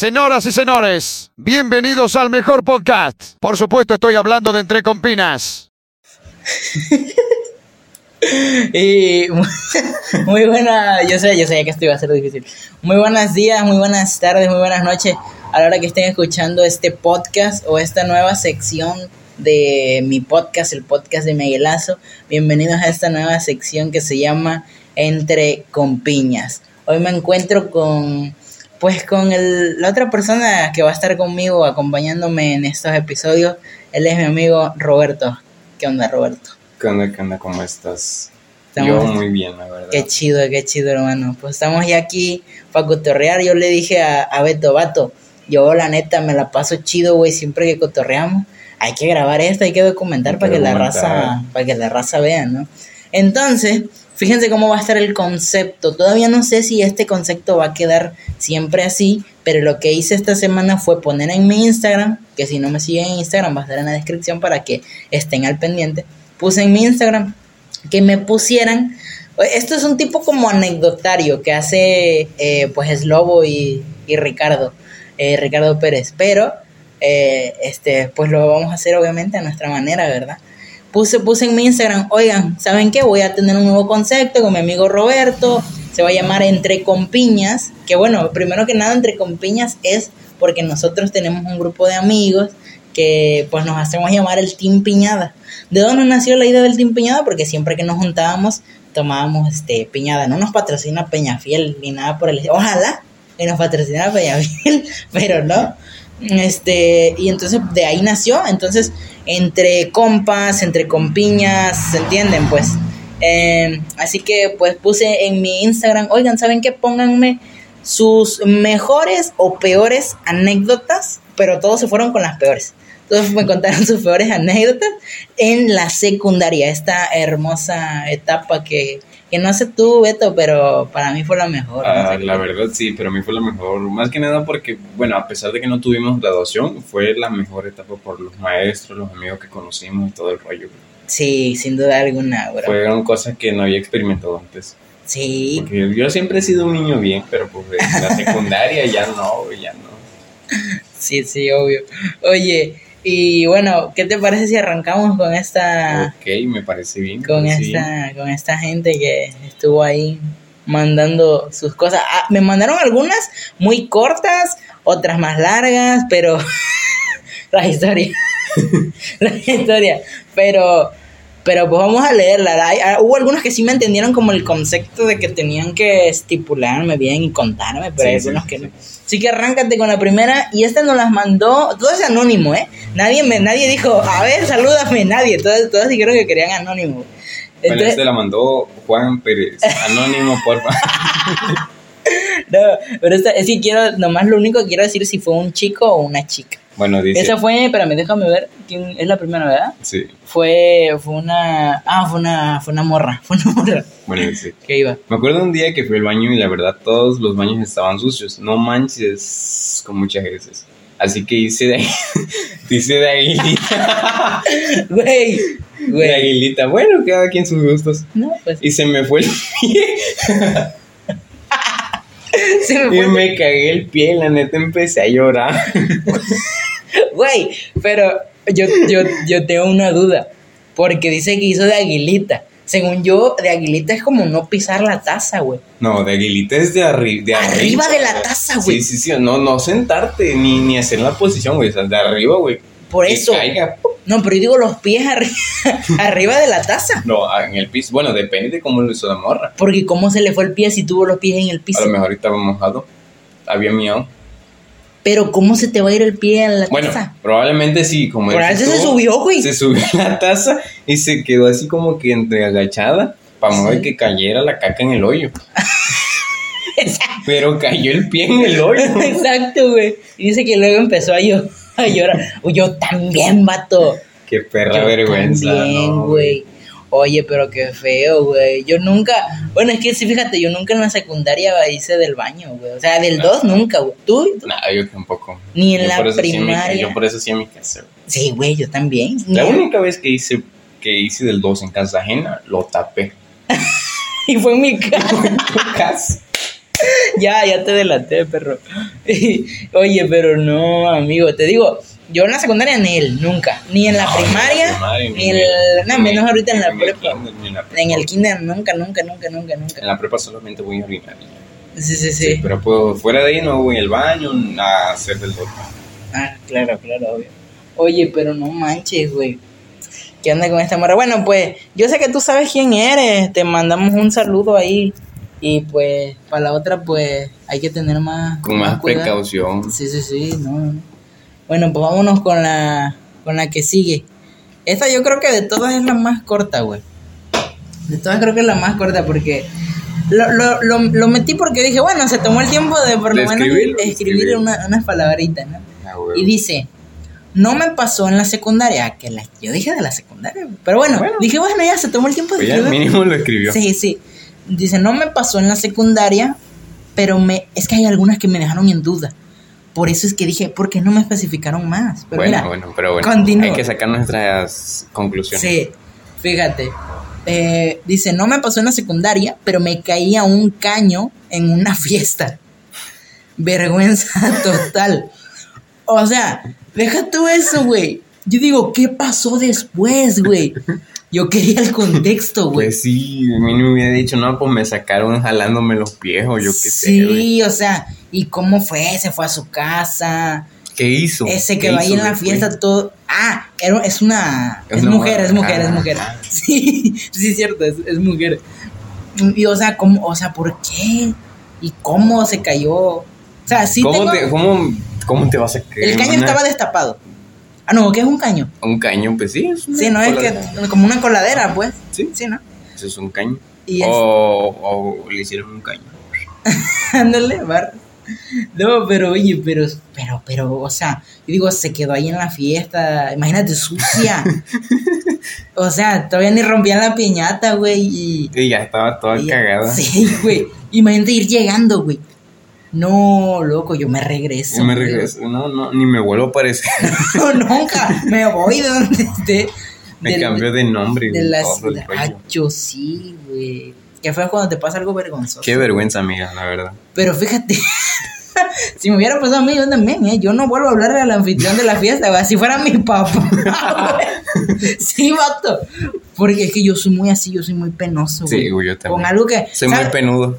Señoras y señores, bienvenidos al mejor podcast. Por supuesto, estoy hablando de Entre Compinas. Y muy buena, yo sé, yo sé que esto iba a ser difícil. Muy buenos días, muy buenas tardes, muy buenas noches a la hora que estén escuchando este podcast o esta nueva sección de mi podcast, el podcast de Miguelazo. Bienvenidos a esta nueva sección que se llama Entre Compiñas. Hoy me encuentro con, pues, con el, la otra persona que va a estar conmigo acompañándome en estos episodios. Él es mi amigo Roberto. ¿Qué onda, Roberto? ¿Qué onda, qué onda? ¿Cómo estás? Estamos- Yo muy bien, la verdad. Qué chido, qué chido, hermano. Pues estamos ya aquí para cotorrear. Yo le dije a, a Beto, vato, yo la neta me la paso chido, güey, siempre que cotorreamos. Hay que grabar esto, hay que documentar Hay para que la documentar. raza, para que la raza vea, ¿no? Entonces, fíjense cómo va a estar el concepto. Todavía no sé si este concepto va a quedar siempre así, pero lo que hice esta semana fue poner en mi Instagram, que si no me siguen en Instagram va a estar en la descripción para que estén al pendiente. Puse en mi Instagram que me pusieran. Esto es un tipo como anecdotario que hace eh, pues Slobo y, y Ricardo, eh, Ricardo Pérez, pero eh, este pues lo vamos a hacer obviamente a nuestra manera, ¿verdad? Puse, puse en mi Instagram, oigan, ¿saben qué? Voy a tener un nuevo concepto con mi amigo Roberto, se va a llamar Entre Compiñas, que bueno, primero que nada Entre Compiñas es porque nosotros tenemos un grupo de amigos que pues nos hacemos llamar el Team Piñada. ¿De dónde nació la idea del Team Piñada? Porque siempre que nos juntábamos tomábamos este piñada. No nos patrocina Peñafiel ni nada por el. Ojalá que nos patrocina Peñafiel, pero no. Este, y entonces de ahí nació. Entonces, entre compas, entre compiñas, ¿se entienden? Pues. Eh, así que pues puse en mi Instagram, oigan, ¿saben qué? Pónganme sus mejores o peores anécdotas, pero todos se fueron con las peores. Todos me contaron sus peores anécdotas en la secundaria, esta hermosa etapa que, que no sé tú, Beto, pero para mí fue la mejor. no Ah, sé la qué. verdad sí, pero a mí fue la mejor. Más que nada porque, bueno, a pesar de que no tuvimos graduación, fue la mejor etapa por los maestros, los amigos que conocimos y todo el rollo. Sí, sin duda alguna, bro. Fueron cosas que no había experimentado antes. Sí, Porque yo siempre he sido un niño bien, pero pues en la secundaria ya no, ya no. sí, sí, obvio. Oye, y bueno, ¿qué te parece si arrancamos con esta... Ok, me parece bien. Con esta con esta gente que estuvo ahí mandando sus cosas. Ah, me mandaron algunas muy cortas, otras más largas, pero la historia, la historia, pero pero pues vamos a leerla. Ah, hubo algunos que sí me entendieron como el concepto de que tenían que estipularme bien y contarme, pero Sí, hay algunos sí, que sí. no. Así que arráncate con la primera y esta nos las mandó, todo es anónimo, ¿eh? Nadie me nadie dijo, "A ver, salúdame", nadie, todos todos dijeron que querían anónimo. Bueno, Entonces, este la mandó Juan Pérez, anónimo, porfa. no, pero esta, es que quiero, nomás lo único que quiero decir si fue un chico o una chica. Bueno, dice. Esa fue, espérame, déjame ver, es la primera, ¿verdad? Sí, Fue, fue una, ah, fue una, fue una morra, fue una morra bueno, dice. que iba. Me acuerdo un día que fui al baño y la verdad todos los baños estaban sucios. No manches con muchas veces. Así que hice de, hice de aguilita. Güey, De aguilita. Bueno, cada quien sus gustos. no, pues, Y se me fue el pie. se me Y fue, me cagué el pie. La neta empecé a llorar. güey, pero yo, yo, yo tengo una duda, porque dice que hizo de aguilita. Según yo, de aguilita es como no pisar la taza, güey. No, de aguilita es de, arri de Arriba de la taza, güey. Sí, sí, sí. No, no sentarte ni, ni hacer la posición, güey. O sea, de arriba, güey. Por Que eso. caiga. No, pero yo digo los pies arri- arriba de la taza. No, en el piso. Bueno, depende de cómo lo hizo la morra. Porque cómo se le fue el pie si tuvo los pies en el A piso. lo mejor estaba mojado. Había miado. Pero cómo se te va a ir el pie a la Bueno, taza. probablemente sí, como eso se subió, güey. Se subió a la taza y se quedó así como que entre agachada para Sí. mover que cayera la caca en el hoyo. Pero cayó el pie en el hoyo. Exacto, güey. Y dice que luego empezó a, llo- a llorar. Yo también, vato. Qué perra Yo vergüenza. También, ¿no, güey. Oye, pero qué feo, güey. Yo nunca. Bueno, es que sí, fíjate, yo nunca en la secundaria hice del baño, güey. O sea, del Ah. 2 nunca, güey. ¿Tú? ¿Tú? Nada, yo tampoco. Ni en Yo la sí primaria. yo por eso sí en mi casa. güey. Sí, güey, yo también. La Ni- única vez que hice que hice del 2 en casa ajena, lo tapé. Y fue en mi casa. En ya, ya te delaté, perro. Oye, pero no, amigo, te digo, yo en la secundaria ni él, nunca. Ni en la No, primaria, en la primaria, ni en el. No, ni- menos ahorita en la en prepa. kinder, en la prepa. En el kinder, nunca, nunca, nunca, nunca, En nunca. la prepa solamente voy a orinar. Sí, sí, Sí, sí. pero pues, fuera de ahí no voy al baño a hacer del otro. Ah, claro, claro, obvio. Oye, pero no manches, güey. ¿Qué onda con esta morra? Bueno, pues yo sé que tú sabes quién eres. Te mandamos un saludo ahí. Y pues para la otra, pues hay que tener más, Con más precaución. Sí, sí, sí, no, no. Bueno, pues vámonos con la, con la que sigue. Esta yo creo que de todas es la más corta, güey. De todas creo que es la más corta porque lo, lo, lo, lo metí porque dije, bueno, se tomó el tiempo de por lo De menos escribirlo, escribir una- unas palabritas, ¿no? Ah. Y dice, no me pasó en la secundaria, que la, yo dije de la secundaria, pero bueno, Bueno. dije, bueno, ya se tomó el tiempo de Pues ya escribir. mínimo lo escribió. Sí, sí. Dice, no me pasó en la secundaria, pero me es que hay algunas que me dejaron en duda. Por eso es que dije, ¿por qué no me especificaron más? Pero bueno, mira, bueno, pero bueno. Hay que sacar nuestras conclusiones. sí, fíjate. Eh, dice, no me pasó en la secundaria, pero me caía un caño en una fiesta. Vergüenza total. O sea, deja tú eso, güey. Yo digo, ¿qué pasó después, güey? Yo quería el contexto, güey. Pues sí, a mí me hubiera dicho, no, pues me sacaron jalándome los pies o yo qué sé. güey. Sí, o sea, ¿y cómo fue? Se fue a su casa. ¿Qué hizo? Ese ¿Qué que va ahí en la fiesta todo. Ah, era- es una. Es Es, una mujer, es mujer, es Ah. mujer. Sí, sí, es cierto, es, es mujer. Y o sea, ¿cómo, o sea, ¿por qué? ¿Y cómo se cayó? O sea, sí ¿Cómo, tengo- te, cómo, ¿Cómo te vas a creer? El caño estaba destapado. Ah, no, ¿qué es un caño? Un caño, pues sí. Es Sí, no es que. Como una coladera, pues. Sí, Sí, ¿no? eso es un caño. Y es- o, o le hicieron un caño. Ándale, bar. No, pero oye, pero, pero, pero, o sea, yo digo, se quedó ahí en la fiesta, imagínate, sucia. o sea, todavía ni rompían la piñata, güey, y... Y ya estaba toda y- cagada. Sí, güey, imagínate ir llegando, güey. No, loco, yo me regreso. Yo me regreso. No, no, ni me vuelvo a aparecer. No, nunca, me voy de donde esté. me Del- cambió de nombre. De güey, la todo el ciudad. rollo. Acho, sí, güey. Que fue cuando te pasa algo vergonzoso. Qué vergüenza, amiga, la verdad. Pero fíjate, si me hubiera pasado a mí, yo también, ¿eh? Yo no vuelvo a hablarle al anfitrión de la fiesta, güey. Si fuera mi papá, güey. Sí, vato. Porque es que yo soy muy así, yo soy muy penoso, güey. Sí, güey, yo también. Con algo que... Soy muy ¿sabes- penudo.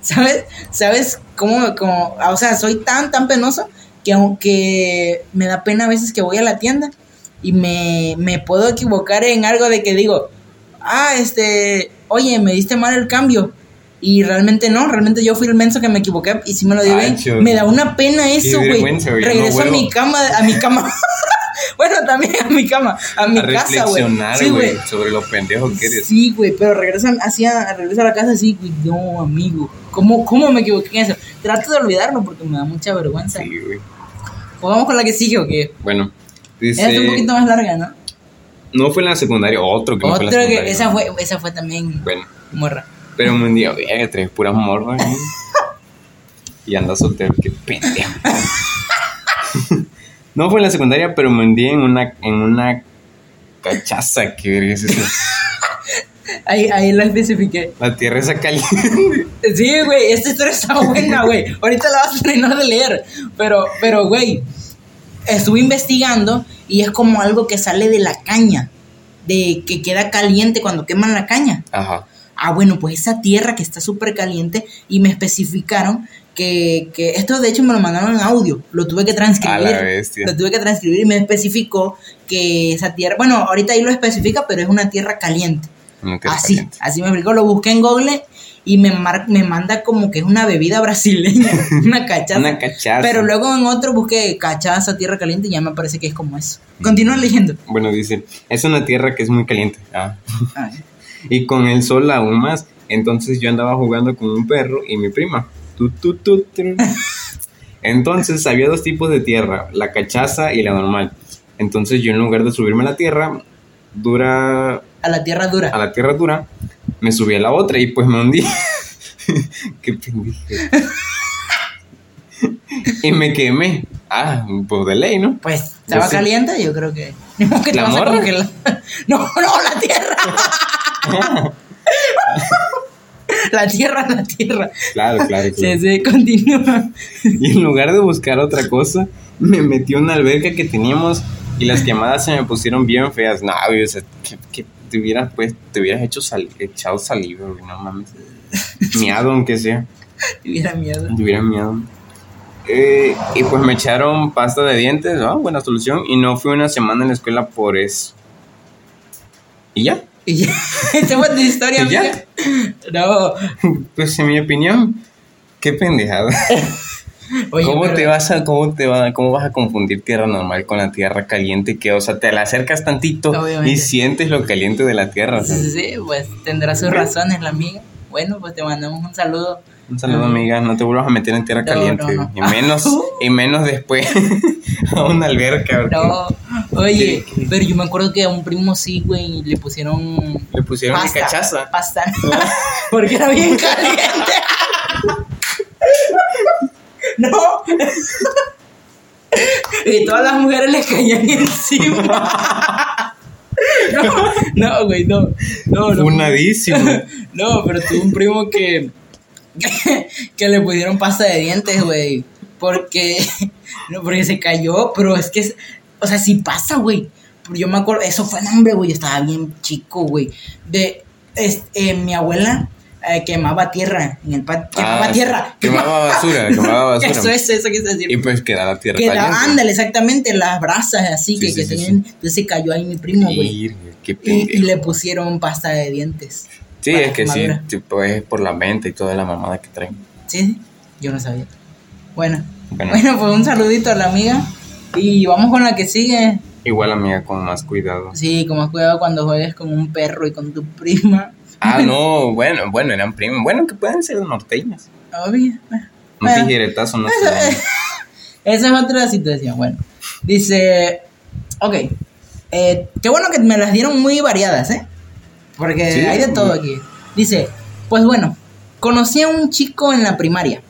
¿Sabes? ¿Sabes cómo, cómo- O sea, soy tan, tan penoso que aunque me da pena a veces que voy a la tienda y me, me puedo equivocar en algo de que digo, ah, este, oye, me diste mal el cambio. Y realmente no, realmente yo fui el menso que me equivoqué y si me lo dio bien. Me da una pena eso, güey. no Regreso a mi cama, a mi cama. bueno, también a mi cama, a mi a casa, güey. Sí, güey, sobre lo pendejo que eres. Sí, güey, pero regreso a, así a, regreso a la casa así, güey, no, amigo. ¿Cómo, ¿Cómo me equivoqué en eso? Trato de olvidarlo porque me da mucha vergüenza. Sí, güey. ¿O vamos con la que sigue o qué? Bueno, Esa es un dice. poquito más larga, ¿no? No fue en la secundaria, otro que no fue en la Otra que, secundaria. esa fue, esa fue también Bueno, morra. pero un día, verga, tres puras morras. ¿eh? y anda soltero, qué pendejo. no fue en la secundaria, pero me hundí en una, en una cachaza, que es eso. Ahí, ahí lo especifiqué. La tierra esa caliente. Sí, güey, esta historia está buena, güey. Ahorita la vas a terminar de leer. Pero, pero, güey, estuve investigando y es como algo que sale de la caña. De que queda caliente cuando queman la caña. Ajá. Ah, bueno, pues esa tierra que está súper caliente y me especificaron que, que esto de hecho me lo mandaron en audio, lo tuve que transcribir. A la bestia. Lo tuve que transcribir y me especificó que esa tierra, bueno, ahorita ahí lo especifica, pero es una tierra caliente. Una tierra así, caliente. así me explicó, lo busqué en Google y me, mar- me manda como que es una bebida brasileña, una cachaza. Una cachaza. Pero luego en otro busqué cachaza, tierra caliente y ya me parece que es como eso. Continúa leyendo. Bueno, dice, es una tierra que es muy caliente. Ah. Ay. Y con el sol aún más. Entonces yo andaba jugando con un perro y mi prima. Entonces había dos tipos de tierra, la cachaza y la normal. Entonces yo en lugar de subirme a la tierra dura, A la tierra dura. a la tierra dura, me subí a la otra y pues me hundí. Qué pendejo. y me quemé. Ah, pues de ley, ¿no? Pues estaba sé. caliente, yo creo que. ¿La morra? No, no, la tierra. la tierra, la tierra. Claro, claro, Sí, claro. sí, continúa. Y en lugar de buscar otra cosa, me metí a una alberca que teníamos y las quemadas se me pusieron bien feas. No, güey, o sea, que, que te hubieras, pues, te hubieras hecho sal- echado saliva, güey, no mames. Miado, aunque sea. Tuviera miedo. Te hubiera miado. Eh, y pues me echaron pasta de dientes, ¿no? Buena solución. Y no fui una semana en la escuela por eso. ¿Y ya? Y ya, esa fue tu historia, amiga. No. Pues en mi opinión, qué pendejada. Oye, ¿Cómo pero- te vas a cómo te va, cómo vas a confundir tierra normal con la tierra caliente que o sea, te la acercas tantito Obviamente. y sientes lo caliente de la tierra? Sí, sí, pues tendrá sus razones la amiga. Bueno, pues te mandamos un saludo. Un saludo amiga, no te vuelvas a meter en tierra No, caliente no, no. y menos y menos después a una alberca. No, oye, pero yo me acuerdo que a un primo sí, güey, le pusieron Le pusieron pasta. cachaza. Pasta. Porque era bien caliente. No. Y todas las mujeres le caían encima. No, no, güey, no. No, no. Funadísimo. No, pero tuve un primo que, que, que le pusieron pasta de dientes, güey. Porque, no, porque se cayó, pero es que, o sea, sí pasa, güey. Yo me acuerdo, eso fue hambre, güey. Yo estaba bien chico, güey. De, es- eh, mi abuela eh, quemaba tierra en el patio. Quemaba Ah, tierra. Quemaba basura, quemaba basura. Eso es, eso quise decir. Y pues quedaba tierra Quedaba, ándale, exactamente, las brasas así Sí, que, sí, que sí, tenían. Entonces se cayó ahí mi primo, güey. Y, y le pusieron pasta de dientes. Sí, es que sí, tipo, es por la mente y toda la mamada que traen. Sí, yo no sabía. Bueno, Bueno. bueno, pues un saludito a la amiga. Y vamos con la que sigue. Igual amiga, con más cuidado. Sí, con más cuidado cuando juegues con un perro y con tu prima. Ah, no, bueno, bueno, eran primos. Bueno, que pueden ser norteñas. Obvio. Un Bueno, tijeretazo no esa, sé. esa es otra situación. Bueno, dice, ok, eh, qué bueno que me las dieron muy variadas, ¿eh? Porque Sí. hay de todo aquí. Dice, pues bueno, conocí a un chico en la primaria.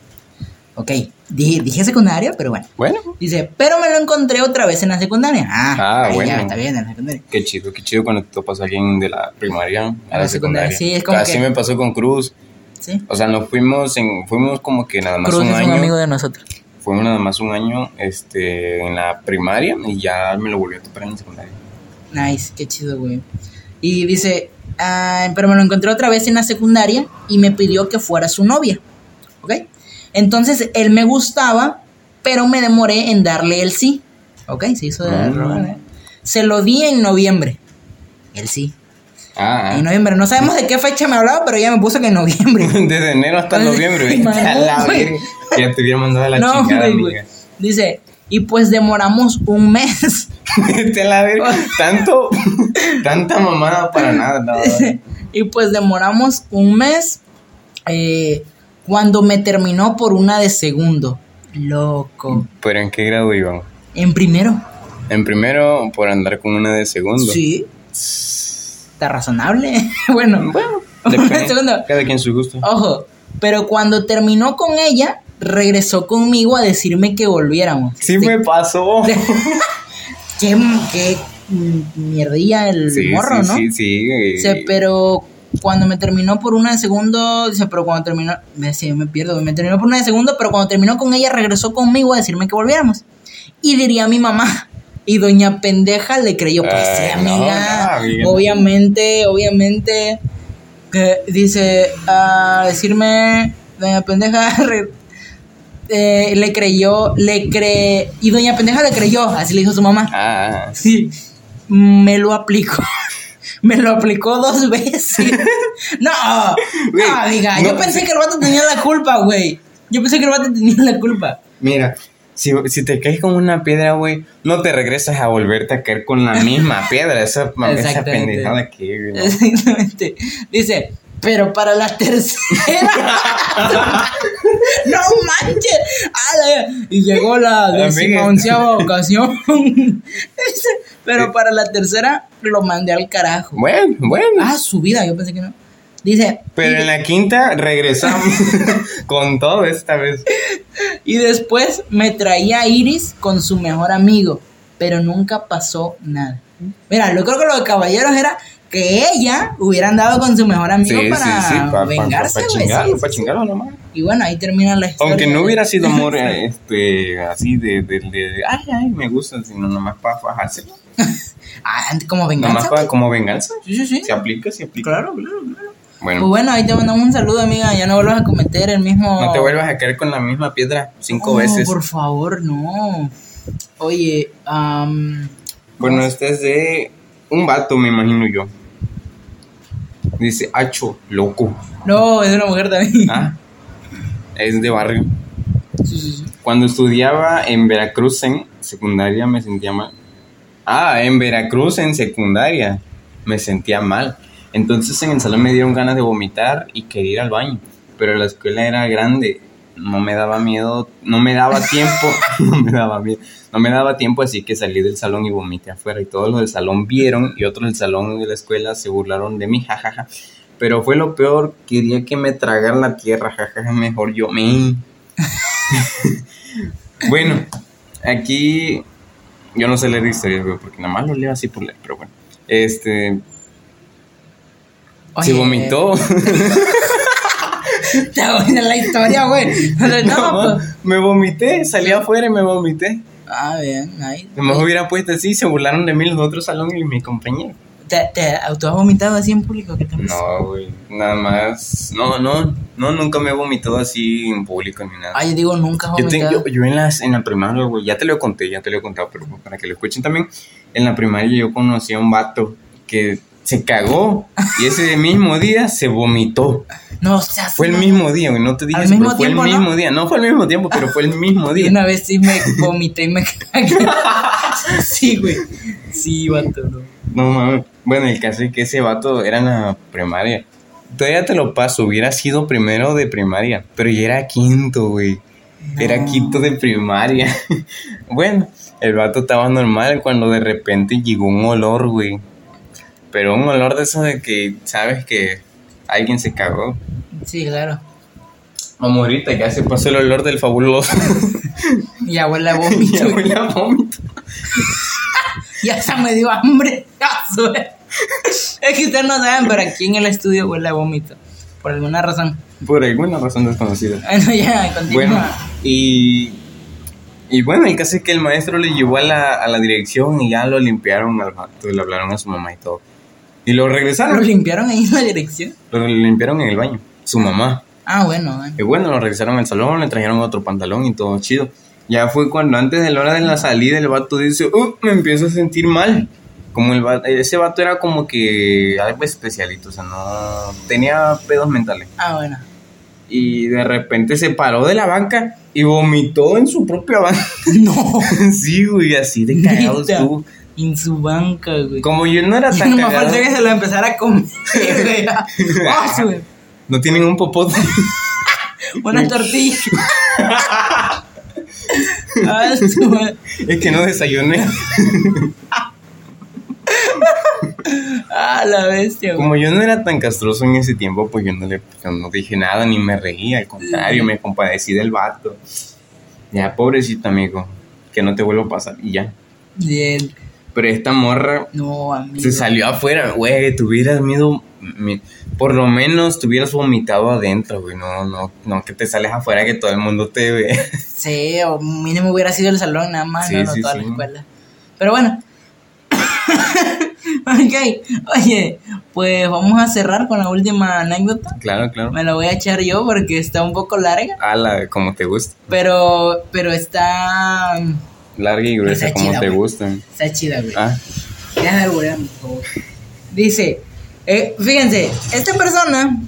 Ok, dije, dije secundaria, pero bueno. Bueno, Dice, pero me lo encontré otra vez en la secundaria. Ah, Ah, ahí bueno. ya está bien en la secundaria. qué chido, qué chido cuando te topas a alguien de la primaria a la secundaria. Sí, es como Así que- me pasó con Cruz. Sí. O sea, nos fuimos en, fuimos como que nada más Cruz un es un año. amigo de nosotros. Fuimos nada más un año este, en la primaria y ya me lo volví a topar en la secundaria. Nice, qué chido, güey. Y dice, ah, pero me lo encontré otra vez en la secundaria y me pidió que fuera su novia. ¿Ok? Entonces él me gustaba, pero me demoré en darle el sí. ¿Ok? Se hizo de ¿eh? Se lo di en noviembre. El sí. Ah, En noviembre. No sabemos de qué fecha me hablaba, pero ya me puso que en noviembre. desde enero hasta noviembre. la. Ya te hubiera mandado a la no, chingada, amiga. Dice, y pues demoramos un mes. Te la verga. Tanto, tanta mamada para nada. no. y pues demoramos un mes eh, cuando me terminó por una de segundo. Loco. Pero ¿en qué grado iban? En primero. En primero, por andar con una de segundo. Sí. Está razonable. bueno, Depende. segundo. Cada quien su gusto. Ojo, pero cuando terminó con ella, regresó conmigo a decirme que volviéramos. Sí me pasó. Qué, qué mierdilla el Sí, morro, sí, ¿no? sí, sí. eh, Dice, pero cuando me terminó por una de segundo, dice, pero cuando terminó, me decía, me pierdo, me terminó por una de segundo, pero cuando terminó con ella regresó conmigo a decirme que volviéramos. Y diría mi mamá, y doña pendeja le creyó, pues sí, no, amiga, no, amiga. obviamente, obviamente, que dice, a decirme, doña pendeja, eh, le creyó, le cree, y doña pendeja le creyó, así le dijo su mamá. Ah, Sí, me lo aplicó. Me lo aplicó dos veces. No, Güey, no, amiga. yo pensé que el vato tenía la culpa, güey. Yo pensé que el vato tenía la culpa. mira. Si, si te caes con una piedra, güey, no te regresas a volverte a caer con la misma piedra. Esa, esa pendejada que, no. Exactamente. Dice, pero para la tercera. no manches. Ala, Y llegó la décima onceava ocasión. Pero para la tercera lo mandé al carajo. Bueno, bueno. Ah, su vida, yo pensé que no. Dice, Pero en la quinta regresamos con todo esta vez. Y después me traía a Iris con su mejor amigo, pero nunca pasó nada. Mira, yo creo que lo de caballeros era que ella hubiera andado con su mejor amigo Sí, para sí, sí, para vengarse, chingarlo, para chingarlo nomás. Y bueno, ahí termina la historia. Aunque no hubiera sido amor eh, este, así de, de, de, ay, ay, me gusta, sino nomás para fajárselo. Ah, como venganza. Nomás para, como venganza. Sí, sí, sí. Se aplica, se aplica. Claro, claro, claro. Bueno, Pues bueno, ahí te mandamos un saludo, amiga. Ya no vuelvas a cometer el mismo. no te vuelvas a caer con la misma piedra cinco No, veces. Por favor, no. Oye, am, Bueno, este es de un vato, me imagino yo. Dice, Hacho, loco. no, es una mujer también. Ah, es de barrio. Sí, sí, sí. Cuando estudiaba en Veracruz en secundaria me sentía mal. Ah, en Veracruz en secundaria me sentía mal. Entonces en el salón me dieron ganas de vomitar y quería ir al baño. Pero la escuela era grande, no me daba miedo, no me daba tiempo, no me daba miedo, no me daba tiempo, así que salí del salón y vomité afuera. Y todos los del salón vieron y otros del salón de la escuela se burlaron de mí, jajaja. Pero fue lo peor, quería que me tragaran la tierra, jajaja, mejor yo me... Bueno, aquí yo no sé leer historias, porque nada más lo leo así por leer, pero bueno. Este, se vomitó. Está buena la historia, güey. No, No, pues. me vomité, salí afuera y me vomité. Ah, bien, ahí. Nomás hubiera puesto así, se burlaron de mí los otros salones y mi compañero. ¿Te, te auto has vomitado así en público? ¿Qué te? No, güey, nada más. No, no, no, nunca me he vomitado así en público ni nada. Ah, yo digo, nunca has Yo, te- vomitado. yo, yo en, las, en la primaria, güey, ya te lo conté, ya te lo he contado, pero para que lo escuchen también, en la primaria yo conocí a un vato que se cagó y ese mismo día se vomitó. No, o sea, Fue el mismo día, güey, no te dije Al eso, mismo pero fue el mismo día. No fue el mismo tiempo, pero fue el mismo Y día. una vez sí me vomité y me cagué. sí, güey. Sí, vato, no. No mames. Bueno, el caso es que ese vato era en la primaria. Todavía te lo paso, hubiera sido primero de primaria, pero ya era quinto, güey. Era quinto de primaria. bueno, el vato estaba normal cuando de repente llegó un olor, güey. Pero un olor de eso de que sabes que alguien se cagó. Sí, claro. Vamos ahorita, ya se pasó el olor del fabuloso. Y abuela vómito. huele a vómito. Ya se me dio hambre. es que ustedes no saben, pero aquí en el estudio huele a vómito. Por alguna razón. Por alguna razón desconocida. Bueno, ya, continúa. Bueno, y, y bueno, el caso es que el maestro le llevó a la, a la dirección y ya lo limpiaron al vato y le hablaron a su mamá y todo. Y lo ¿Lo regresaron, limpiaron ahí en la dirección? lo limpiaron en el baño, su mamá. Ah, bueno. bueno. Y bueno, lo regresaron al salón, le trajeron otro pantalón y todo chido. Ya fue cuando antes de la hora de la salida el vato dice, uh, me empiezo a sentir mal. Como el vato- ese vato era como que algo especialito, o sea, no tenía pedos mentales. Ah, bueno. Y de repente se paró de la banca y vomitó en su propia banca. No. sí, güey, así de cagado estuvo. En su banca, güey. Como yo no era tan no cagado, falta que se lo empezara a comer, güey. Ah, güey. no tienen un popote. Una tortilla. Ah, es que no desayuné. Ah, la bestia, güey. Como yo no era tan castroso en ese tiempo, pues yo no le yo no dije nada ni me reía. Al contrario, me compadecí del vato. Ya, pobrecito amigo, que no te vuelva a pasar y ya. Bien. Pero esta morra No, amigo. se salió afuera, güey, tuvieras miedo, mi- por lo menos te hubieras vomitado adentro, güey, no, no, no que te sales afuera que todo el mundo te ve. Sí, o mínimo hubiera sido el salón nada más, Sí, no, no sí, toda la escuela. Pero bueno. ok, oye, pues vamos a cerrar con la última anécdota. claro, claro. Me la voy a echar yo porque está un poco larga, Ala, como te gusta, pero, pero está, larga y gruesa, Está como chida, te güey. gustan. está chida, güey. Ah, por favor. Dice, eh, fíjense, esta persona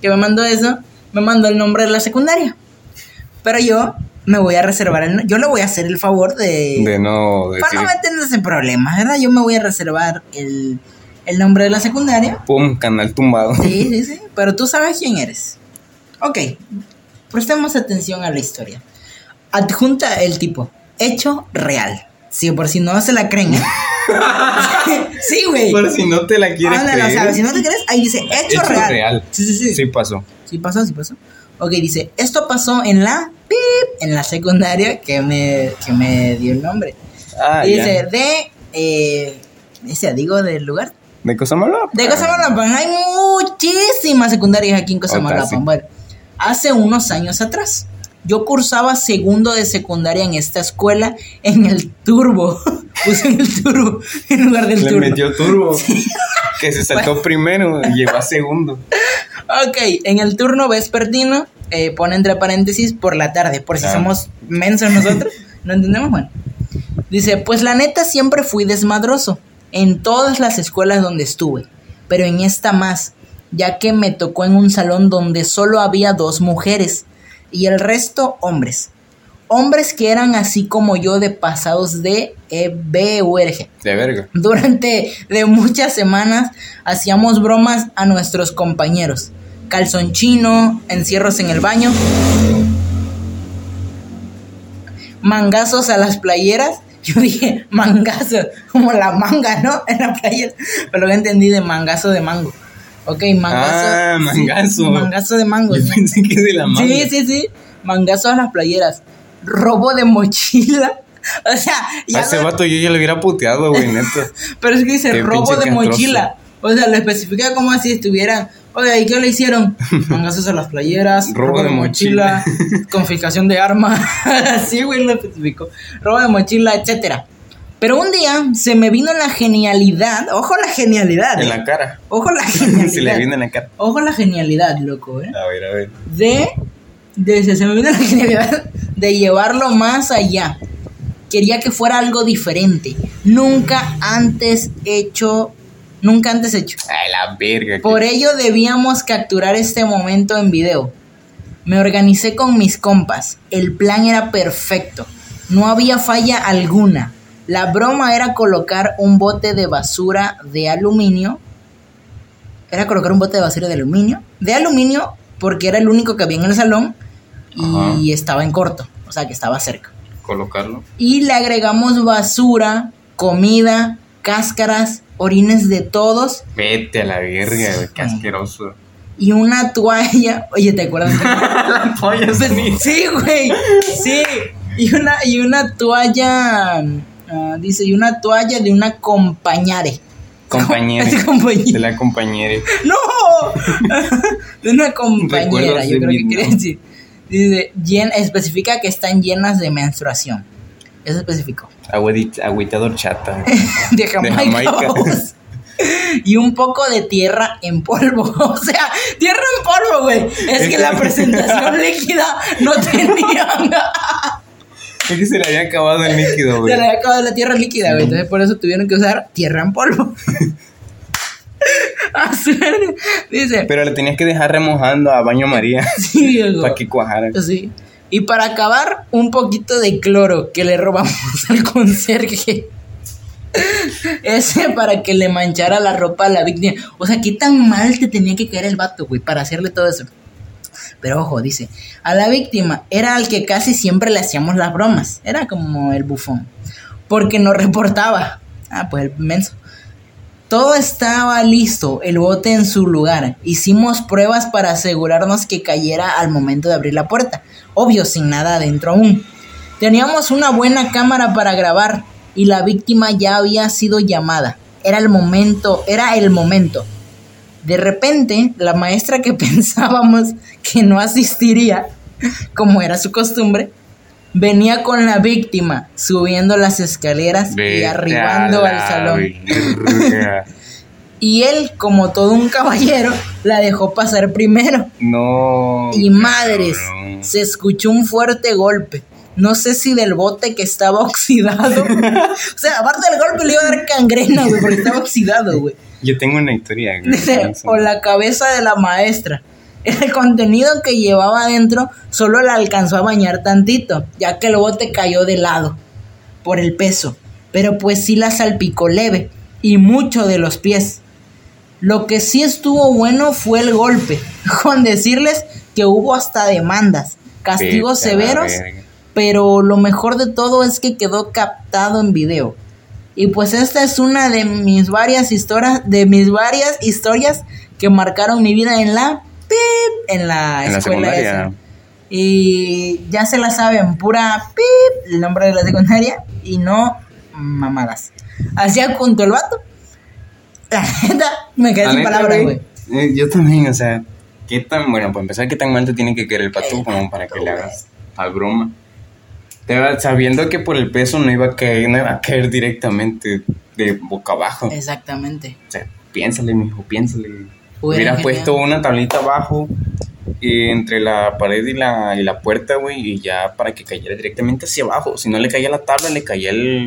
que me mandó eso, me mandó el nombre de la secundaria. Pero yo me voy a reservar el... Yo le voy a hacer el favor de... de no para decir, no meternos en problemas, ¿verdad? Yo me voy a reservar el, el nombre de la secundaria. pum, canal tumbado. Sí, sí, sí. Pero tú sabes quién eres. Ok. Prestemos atención a la historia. Adjunta el tipo. Hecho real. Sí, por si no se la creen. sí, güey. Por si no te la quieres Ándale, o sea, creer. si no te crees, ahí dice hecho, Hecho real. real. Sí, sí, sí. Sí pasó. Sí pasó, sí pasó. Ok, dice, esto pasó en la pip, en la secundaria que me, que me dio el nombre. Ah, Y dice, ya. de, eh, dice, digo del lugar. De Cosamaloapan. De Cosamaloapan. Hay muchísimas secundarias aquí en Cosamaloapan. sí. Bueno, hace unos años atrás, yo cursaba segundo de secundaria en esta escuela en el turbo. Puse en el turbo en lugar del Le turbo. metió turbo. Que se saltó primero y llegó a segundo. Ok, en el turno vespertino, eh, pone entre paréntesis por la tarde, por si Ah. somos mensos nosotros, ¿no entendemos? Bueno, dice, pues la neta siempre fui desmadroso en todas las escuelas donde estuve, pero en esta más, ya que me tocó en un salón donde solo había dos mujeres y el resto hombres. Hombres que eran así como yo de pasados de EBURG. De verga. Durante de muchas semanas hacíamos bromas a nuestros compañeros. Calzón chino, encierros en el baño, mangazos a las playeras. Yo dije mangazo, como la manga, ¿no? En la playera. Pero lo entendí de mangazo de mango. Ok, mangazo. Ah, mangazo. mangazo de mango. Yo pensé que de la mano. Sí, sí, sí. Mangazo a las playeras. Robo de mochila. O sea, A ya ese no- vato yo ya lo hubiera puteado, güey, neta. pero es que dice Qué robo de castroso. mochila. O sea, lo especifica como si estuvieran. Oiga, ¿y qué le hicieron? Mangazos a las playeras, robo, de, mochila, confiscación de armas. Así, güey, lo especificó. Robo de mochila, etcétera. Pero un día se me vino la genialidad. Ojo la genialidad. En eh. la cara. Ojo la genialidad. Se le en la cara. Ojo la genialidad, loco, eh A ver, a ver. de, de se me vino la genialidad de llevarlo más allá. Quería que fuera algo diferente, nunca antes hecho, nunca antes hecho. Ay, la verga. Por ello debíamos capturar este momento en video. Me organicé con mis compas. El plan era perfecto. No había falla alguna. La broma era colocar un bote de basura de aluminio. Era colocar un bote de basura de aluminio. De aluminio porque era el único que había en el salón y estaba en corto. O sea que estaba cerca. Colocarlo. Y le agregamos basura, comida, cáscaras, orines de todos Vete a la verga. Qué asqueroso. y una toalla. Oye, ¿te acuerdas? la polla sí, güey. Sí. Y una, y una toalla. Ah, dice, y una toalla de una compañere. Compañera. De compañera. De la compañera. ¡No! de una compañera, yo de creo que quiere decir. Dice, llen- especifica que están llenas de menstruación. Eso especificó. Agüedit- Agüitador chata. De Jamaica. Jamaica. vamos. Y un poco de tierra en polvo. O sea, tierra en polvo, güey. Es que la presentación líquida no tenía. Es que se le había acabado el líquido, güey. Se le había acabado la tierra líquida, güey. Entonces por eso tuvieron que usar tierra en polvo. A suerte. Dice. Pero le tenías que dejar remojando a baño María Sí, para que cuajara. Sí. Y para acabar, un poquito de cloro que le robamos al conserje. Ese para que le manchara la ropa a la víctima. O sea, qué tan mal te tenía que caer el vato, güey, para hacerle todo eso. Pero ojo, dice, a la víctima era al que casi siempre le hacíamos las bromas. Era como el bufón. Porque nos reportaba. Ah, pues el menso. Todo estaba listo, el bote en su lugar. Hicimos pruebas para asegurarnos que cayera al momento de abrir la puerta. Obvio, sin nada adentro aún. Teníamos una buena cámara para grabar y la víctima ya había sido llamada. Era el momento, era el momento. De repente, la maestra que pensábamos que no asistiría, como era su costumbre, venía con la víctima subiendo las escaleras y arribando al salón. Y él, como todo un caballero, la dejó pasar primero. No. Y madres, se escuchó un fuerte golpe. No sé si del bote que estaba oxidado. o sea, aparte del golpe le iba a dar cangrena, güey, porque estaba oxidado, güey. Yo tengo una historia. Dice, o la cabeza de la maestra. El contenido que llevaba adentro solo la alcanzó a bañar tantito, ya que el bote cayó de lado por el peso. Pero pues sí la salpicó leve y mucho de los pies. Lo que sí estuvo bueno fue el golpe, con decirles que hubo hasta demandas, castigos severos, pero lo mejor de todo es que quedó captado en video. Y pues esta es una de mis varias historias, de mis varias historias que marcaron mi vida en la pip, en la En la escuela esa. Y ya se la saben, pura pip, el nombre de la secundaria y no mamadas. Hacía junto el vato. La neta, me quedé La sin palabras, güey. eh, yo también, o sea, qué tan, bueno, para empezar, qué tan mal te tiene que querer el pato El como para que le hagas al broma. Sabiendo que por el peso no iba a caer, no iba a caer directamente de boca abajo. Exactamente. O sea, piénsale, mijo, piénsale. Hubiera puesto una tablita abajo entre la pared y la, y la puerta, güey, y ya para que cayera directamente hacia abajo. Si no le caía la tabla, le caía el,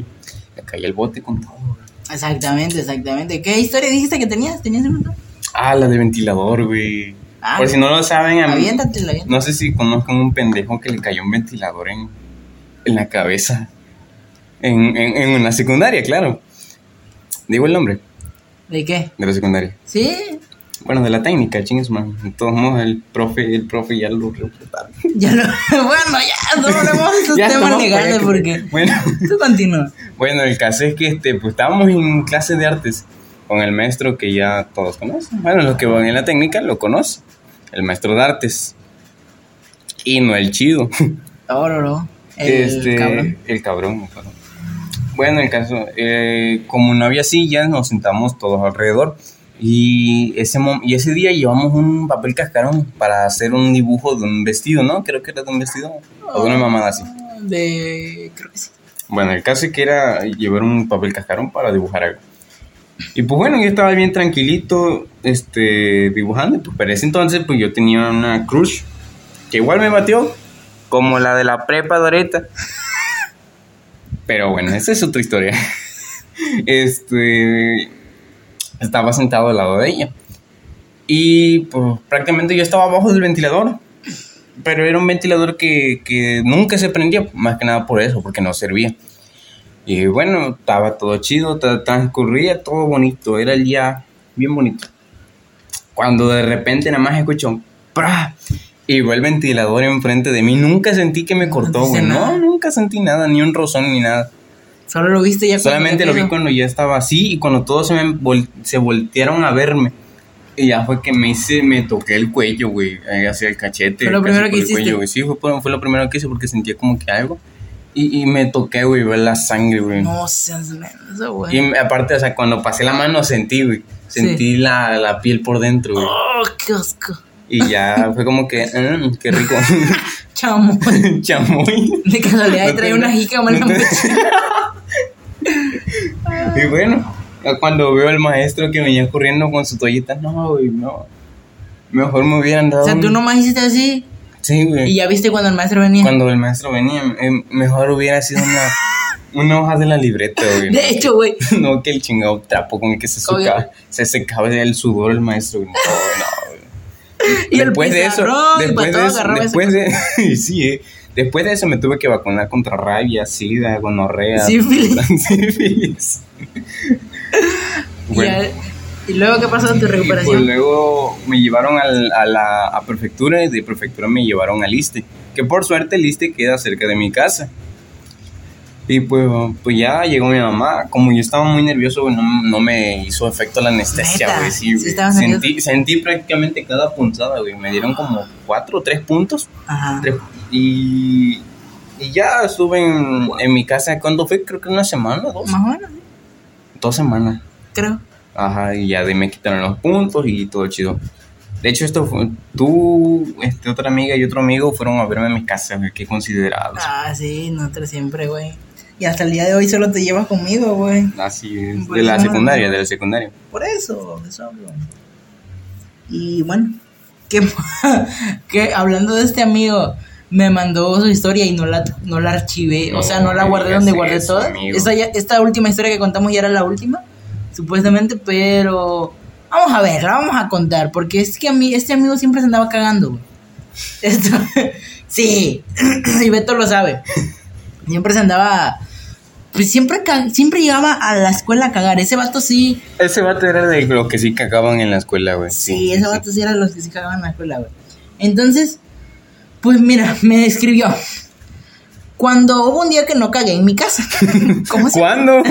le caía el bote con todo. Exactamente, exactamente. ¿Qué historia dijiste que tenías? ¿Tenías un? Ah, la de ventilador, güey. Ah, Por si no lo saben, a mí, no sé si conozcan un pendejo que le cayó un ventilador en, en la cabeza. En, en, en una secundaria, claro. Digo el nombre ¿De qué? de la secundaria. Sí. Bueno, de la técnica, chingues, man. De todos modos, el profe, el profe ya lo reportaron. Ya lo... bueno, ya, no de esos Ya temas legales porque... Bueno, Tú continúa. bueno, el caso es que este, pues estábamos en clase de artes con el maestro que ya todos conocen. Bueno, los que van en la técnica lo conocen. El maestro de artes. Y no el chido. No, no. El este, cabrón. El cabrón. Bueno, el caso, eh, como no había sillas, nos sentamos todos alrededor. Y ese, y ese día llevamos un papel cascarón para hacer un dibujo de un vestido, ¿no? Creo que era de un vestido o de una mamada así. De... Creo que sí. Bueno, el caso es que era llevar un papel cascarón para dibujar algo. Y pues bueno, yo estaba bien tranquilito este, dibujando. Pues para ese entonces pues yo tenía una crush que igual me batió, como la de la prepa Doreta. Pero bueno, esa es otra historia. Este, estaba sentado al lado de ella. Y pues prácticamente yo estaba abajo del ventilador. Pero era un ventilador que, que nunca se prendía, más que nada por eso, porque no servía. Y bueno, estaba todo chido, tra- transcurría todo bonito, era el día bien bonito. Cuando de repente nada más escucho un. Y va el ventilador enfrente de mí. Nunca sentí que me cortó, güey. No, nunca sentí nada, ni un rozón ni nada. Solo lo viste ya Solamente te lo vi cuando ya estaba así y cuando todos se, me vol- se voltearon a verme. Y ya fue que me hice, me toqué el cuello, güey, hacia el cachete. Fue lo primero que hiciste. cuello. Sí, fue, fue lo primero que hice porque sentía como que algo. Y, y me toqué, güey, ver la sangre, güey. No seas menso, güey. Y aparte, o sea, cuando pasé la mano sentí, güey. Sentí la, la piel por dentro, güey. Oh, qué asco. Y ya fue como que, mm, qué rico. Chamo. Chamoy. De casualidad No trae una en la no. Y bueno, cuando veo al maestro que venía corriendo con su toallita, no, güey, no. Mejor me hubieran dado. O sea, tú un- nomás hiciste así Sí, güey. y ya viste cuando el maestro venía. Cuando el maestro venía, eh, mejor hubiera sido una, una hoja de la libreta, güey. De hecho, güey. No que el chingado trapo con el que se secaba, se secaba el sudor el maestro. No, no, Y el después de eso, después de eso, después de, sí, eh, después de eso me tuve que vacunar contra rabia, sida, gonorrea, Sífilis. sífilis. Y, Bueno, y luego, ¿qué pasó en tu pues recuperación? luego me llevaron al- a la a prefectura y de prefectura me llevaron al ISTE, que por suerte el ISTE queda cerca de mi casa. Y pues, pues ya llegó mi mamá. Como yo estaba muy nervioso, güey, no, no me hizo efecto la anestesia, güey. Sí, sí güey. sentí, sentí prácticamente cada punzada, güey. Me dieron como cuatro o tres puntos. Ajá. Tres- y, y ya estuve en, en mi casa. ¿Cuándo fue? Creo que una semana, dos. Más o menos, Dos semanas. creo. Ajá, y ya de me quitaron los puntos y todo chido. De hecho, esto fue, tú, este, otra amiga y otro amigo fueron a verme a mi casa, güey, qué considerados. Ah, sí, nosotros siempre, güey. Y hasta el día de hoy solo te llevas conmigo, güey. Así es, Por de la eso no- secundaria, de la secundaria. Por eso, eso hablo. Y bueno, que, que hablando de este amigo, me mandó su historia y no la, no la archivé. o sea, no la No guardé donde guardé eso, toda. Esta, esta última historia que contamos ya era la última, supuestamente, pero vamos a ver, la vamos a contar, porque es que a mí, este amigo siempre se andaba cagando, güey. Esto, sí, y Beto lo sabe. Siempre se andaba, pues siempre, siempre llegaba a la escuela a cagar. Ese vato sí, Ese vato era de lo que sí cagaban en la escuela, güey. Sí, ese vato sí era los que se cagaban en la escuela, güey. Entonces, pues mira, me escribió. Cuando hubo un día que no cagué en mi casa. ¿Cómo se ¿Cuándo?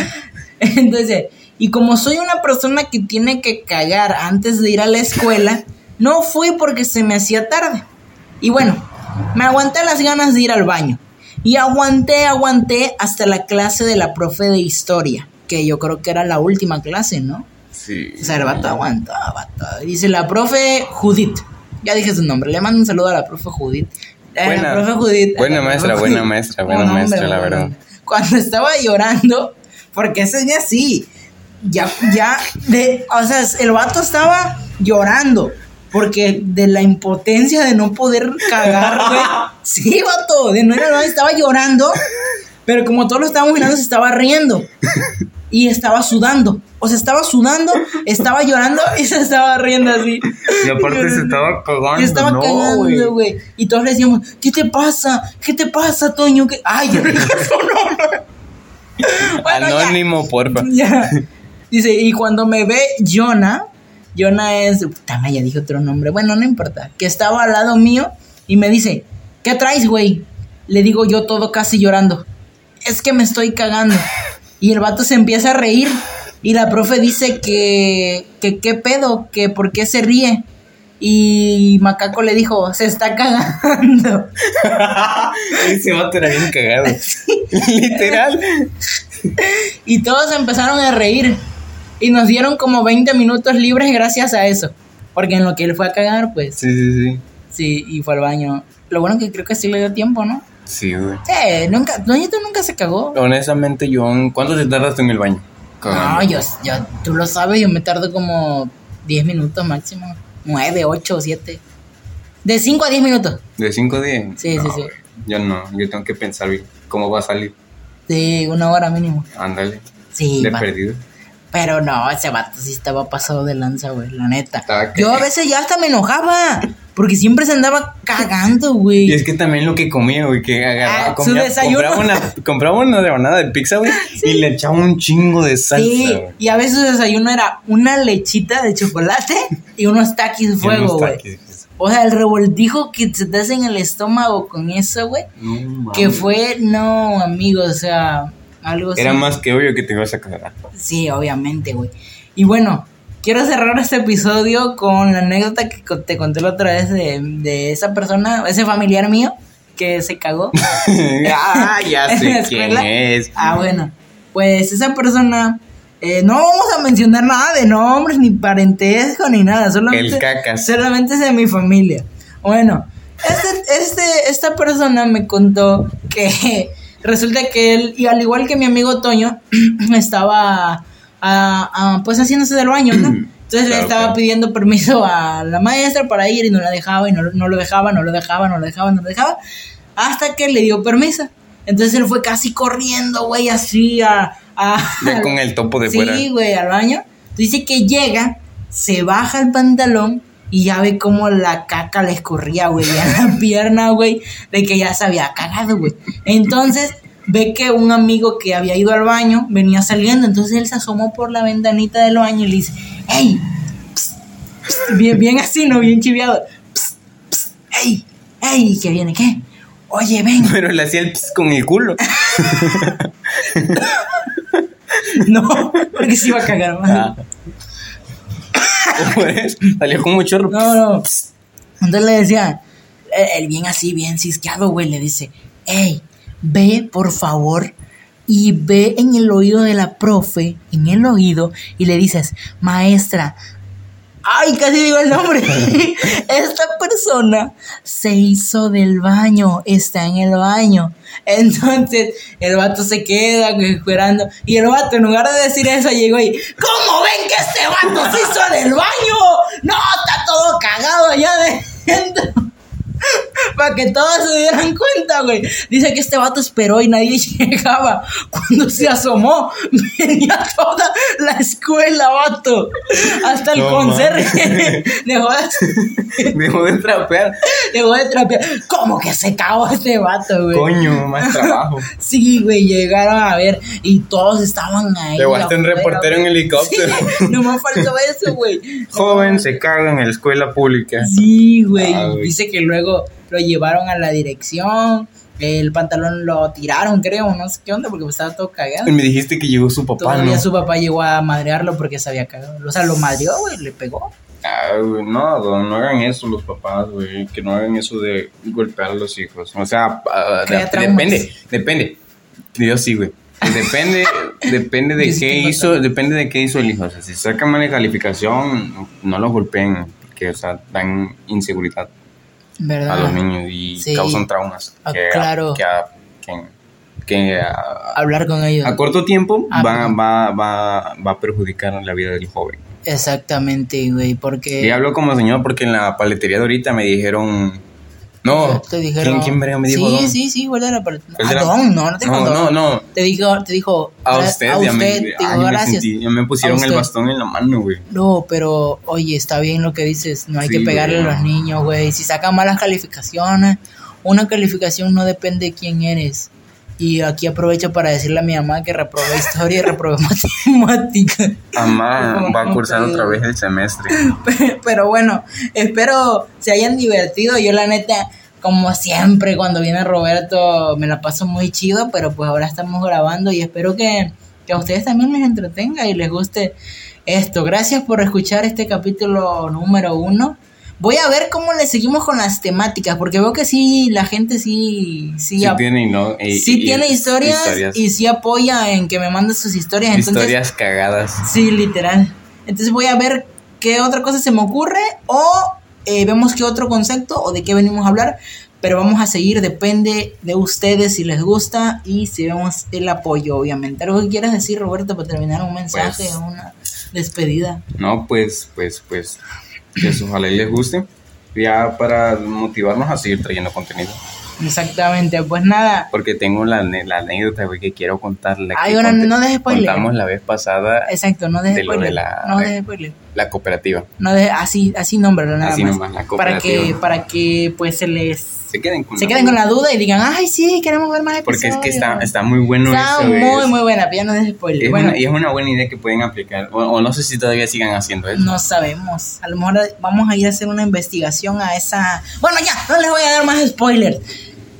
Entonces, y como soy una persona que tiene que cagar antes de ir a la escuela, no fui porque se me hacía tarde. Y bueno, me aguanté las ganas de ir al baño. Y aguanté, aguanté hasta la clase de la profe de historia, que yo creo que era la última clase, ¿no? Sí. O sea, el vato aguantaba, vato. Dice la profe Judith. Ya dije su nombre. Le mando un saludo a la profe Judith. Eh, Buena- la profe Judith. buena maestra, buena maestra, buena hombre, maestra, la verdad. Cuando estaba llorando, porque ese día sí, ya, ya, de, o sea, el vato estaba llorando. Porque de la impotencia de no poder cagar, güey. Sí, vato, de no ir al baño, estaba llorando. Pero como todos lo estábamos mirando, se estaba riendo. Y estaba sudando. O sea, estaba sudando, estaba llorando y se estaba riendo así. Y aparte se estaba cagando. Se estaba no, cagando, güey. Y todos le decíamos, ¿qué te pasa? ¿Qué te pasa, Toño? ¿Qué-?" Ay, yo no dije su nombre. Bueno, ya. Anónimo, porfa. Ya. Dice, y cuando me ve Jonah, Jonah es. Puta, ya dije otro nombre. Bueno, no importa. Que estaba al lado mío y me dice, ¿qué traes, güey? Le digo yo todo casi llorando. Es que me estoy cagando. Y el vato se empieza a reír. Y la profe dice que. que qué pedo, que por qué se ríe. Y Macaco le dijo, se está cagando. Ese vato era bien cagado. Literal. Y todos empezaron a reír. Y nos dieron como 20 minutos libres gracias a eso. Porque en lo que él fue a cagar, pues Sí, sí, sí. Sí, y fue al baño. Lo bueno que creo que sí le dio tiempo, ¿no? Sí, güey. Sí, nunca, Doñito nunca se cagó. Honestamente, yo, ¿cuánto te tardaste en el baño? No, yo, yo, tú lo sabes, yo me tardo como 10 minutos máximo. 9, 8, 7. De 5 a 10 minutos. ¿De 5 a 10? Sí, No, sí, sí. güey. Yo no, yo tengo que pensar bien cómo va a salir. Sí, una hora mínimo. Ándale. Sí, de va. perdido. Pero no, ese vato sí estaba pasado de lanza, güey, la neta. Que- Yo a veces ya hasta me enojaba. Porque siempre se andaba cagando, güey. Y es que también lo que comía, güey, que agarraba, Ah, su comía- desayuno. compraba una, compraba una rebanada de pizza, güey, y le echaba un chingo de salsa, Sí, güey. y a veces su desayuno era una lechita de chocolate y unos taquis de fuego, güey. taquis. O sea, el revoltijo que se te hace en el estómago con eso, güey. No. Que fue, no, amigo, o sea, algo Era así. más que obvio que te ibas a cagar. Sí, obviamente, güey. Y bueno, quiero cerrar este episodio con la anécdota que te conté la otra vez de, de esa persona, ese familiar mío que se cagó. ah, ya ¿En la sé quién es. Ah, bueno. Pues esa persona, eh, no vamos a mencionar nada de nombres, ni parentesco, ni nada. Solamente, El cacas. Solamente es de mi familia. Bueno, este, este, esta persona me contó que resulta que él, y al igual que mi amigo Toño, estaba ah, ah, pues haciéndose del baño, ¿no? Entonces le estaba claro. pidiendo permiso a la maestra para ir y no la dejaba y no, no lo dejaba, no lo dejaba, no lo dejaba, no lo dejaba, hasta que le dio permiso. Entonces él fue casi corriendo, güey, así a... a con el topo de fuera. Sí, güey, al baño. Dice que llega, se baja el pantalón y ya ve cómo la caca le escurría, güey, a la pierna, güey, de que ya se había cagado, güey. Entonces ve que un amigo que había ido al baño venía saliendo, entonces él se asomó por la ventanita del baño y le dice, ¡Ey! Psst, psst", bien, bien así, ¿no? Bien chiviado. "Psst, ¡Ey! ¡Ey! ¿Qué viene? ¿Qué? Oye, ven. Pero le hacía el pis con el culo. No, porque se iba a cagar más. Ah. Por eso, Salió con mucho chorro. No, no. Entonces le decía, el, el bien así, bien cisqueado, güey, le dice, hey, ve por favor y ve en el oído de la profe, en el oído, y le dices, maestra, ay, casi digo el nombre, esta persona se hizo del baño, está en el baño. Entonces el vato se queda esperando y el vato en lugar de decir eso llegó y ¿Cómo ven que este vato se hizo del baño? No, está todo cagado allá adentro. Para que todos se dieran cuenta, güey. Dice que este vato esperó y nadie llegaba. Cuando se asomó, venía toda la escuela, vato. Hasta el No, conserje dejó de, Dejó de trapear. dejó de trapear. ¿Cómo que se cagó este vato, güey? Coño, más trabajo. Sí, güey, llegaron a ver y todos estaban ahí. Te guaste un reportero en helicóptero. Sí, no me faltó eso, güey. Joven se caga en la escuela pública. Sí, güey. Ah, güey. Dice que luego lo llevaron a la dirección. El pantalón lo tiraron, creo, no sé qué onda, porque estaba todo Y cagado. me dijiste que llegó su papá, Todavía ¿no? su papá llegó a madrearlo porque se había cagado. O sea, lo madreó, güey, le pegó. Ah, güey, no, no, no hagan eso los papás, güey. Que no hagan eso de golpear a los hijos. O sea, ah, de- depende, depende. Yo sí, güey. Depende depende de qué hizo, depende de qué hizo el hijo. O sea, si sacan mala calificación, no, no los golpeen, porque, o sea, dan inseguridad ¿Verdad? a los niños y Sí. causan traumas Ah, que, a- claro. que, a, que, que a- Hablar con ellos. a corto tiempo Ah, va, va, va, va a perjudicar la vida del joven. Exactamente, güey, porque... Y hablo como señor porque en la paletería de ahorita me dijeron... No, te dijeron... ¿quién, quién me dijo Sí, don? sí, sí, fue de la parte... Fue Ah, la- don, no, no te dijo No, don. no, no. Te dijo, te dijo... A usted, a ya me, usted, te ay, dijo me gracias. sentí- ya me pusieron el usted. bastón en la mano, güey. No, pero oye, está bien lo que dices, no hay Sí, que pegarle güey, a los niños, güey. Si sacan malas calificaciones, una calificación no depende de quién eres. Y aquí aprovecho para decirle a mi mamá que reprobé historia y reprobé matemática. Mamá va a cursar otra vez el semestre. Pero bueno, espero se hayan divertido. Yo la neta, como siempre, cuando viene Roberto, me la paso muy chido, pero pues ahora estamos grabando y espero que, que a ustedes también les entretenga y les guste esto. Gracias por escuchar este capítulo número uno. Voy a ver cómo le seguimos con las temáticas, porque veo que sí, la gente sí, sí, Sí tiene, y no, y- sí y- tiene historias, historias, y sí apoya en que me mande sus historias. Entonces, historias cagadas. Sí, literal. Entonces voy a ver qué otra cosa se me ocurre o eh, vemos qué otro concepto o de qué venimos a hablar. Pero vamos a seguir, depende de ustedes si les gusta y si vemos el apoyo, obviamente. ¿Algo que quieras decir, Roberto, para terminar un mensaje Pues- o una despedida? No, pues, pues, pues, que eso ojalá y les guste. Ya para motivarnos a seguir trayendo contenido. Exactamente, pues nada. Porque tengo la, la anécdota, güey, que quiero contarle. Ay, ahora no dejes spoiler. Contamos la vez pasada Exacto, no dejes de lo de spoiler. la- No dejes spoiler. la cooperativa. No dejes, así, así nómbralo nada Así más. nomás, la para que, cooperativa. para que pues se les Se queden con se la queden con duda. la duda y digan, ay, sí, queremos ver más episodios. Porque es que está, está muy bueno Está eso. muy, es- muy buena, ya no spoiler. es bueno, una- y es una buena idea que pueden aplicar. O, o no sé si todavía sigan haciendo eso. no sabemos. A lo mejor vamos a ir a hacer una investigación a esa. Bueno, ya, no les voy a dar más spoilers.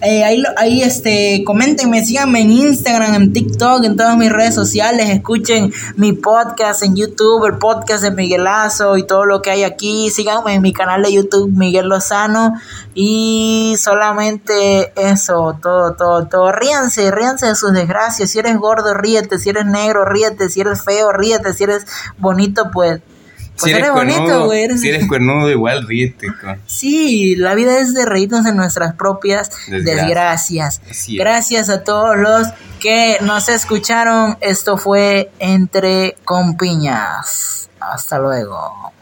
Eh, ahí, ahí este, coméntenme, síganme en Instagram, en TikTok, en todas mis redes sociales, escuchen mi podcast en YouTube, el podcast de Miguelazo y todo lo que hay aquí, síganme en mi canal de YouTube Miguel Lozano y solamente eso, todo, todo, todo, ríanse, ríanse de sus desgracias, si eres gordo, ríete, si eres negro, ríete, si eres feo, ríete, si eres bonito, pues... Pues si eres, bonito, güey. eres- si eres cuernudo, igual ríete. con- Sí, la vida es de reírnos de nuestras propias Desgracias. Gracias a todos los que nos escucharon. Esto fue Entre Compiñas. Hasta luego.